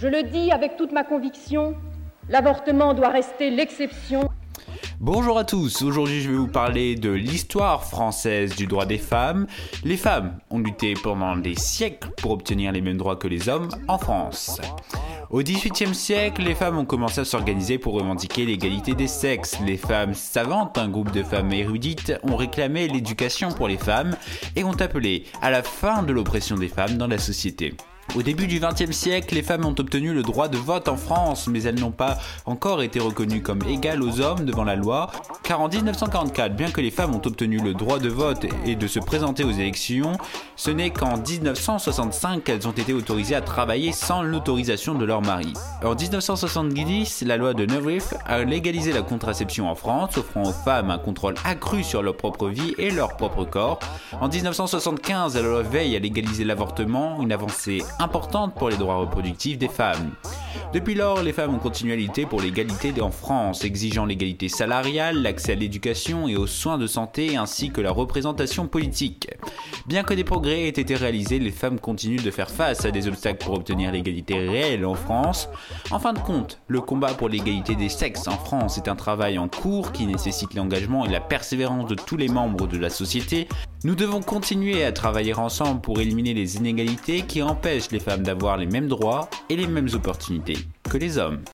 Je le dis avec toute ma conviction, l'avortement doit rester l'exception. Bonjour à tous, aujourd'hui je vais vous parler de l'histoire française du droit des femmes. Les femmes ont lutté pendant des siècles pour obtenir les mêmes droits que les hommes en France. Au XVIIIe siècle, les femmes ont commencé à s'organiser pour revendiquer l'égalité des sexes. Les femmes savantes, un groupe de femmes érudites, ont réclamé l'éducation pour les femmes et ont appelé à la fin de l'oppression des femmes dans la société. Au début du XXe siècle, les femmes ont obtenu le droit de vote en France, mais elles n'ont pas encore été reconnues comme égales aux hommes devant la loi, car en 1944, bien que les femmes ont obtenu le droit de vote et de se présenter aux élections, ce n'est qu'en 1965 qu'elles ont été autorisées à travailler sans l'autorisation de leur mari. En 1970, la loi de Neuville a légalisé la contraception en France, offrant aux femmes un contrôle accru sur leur propre vie et leur propre corps. En 1975, la loi Veille a légalisé l'avortement, une avancée importante pour les droits reproductifs des femmes. Depuis lors, les femmes ont continué à lutter pour l'égalité en France, exigeant l'égalité salariale, l'accès à l'éducation et aux soins de santé ainsi que la représentation politique. Bien que des progrès aient été réalisés, les femmes continuent de faire face à des obstacles pour obtenir l'égalité réelle en France. En fin de compte, le combat pour l'égalité des sexes en France est un travail en cours qui nécessite l'engagement et la persévérance de tous les membres de la société. Nous devons continuer à travailler ensemble pour éliminer les inégalités qui empêchent les femmes d'avoir les mêmes droits et les mêmes opportunités que les hommes.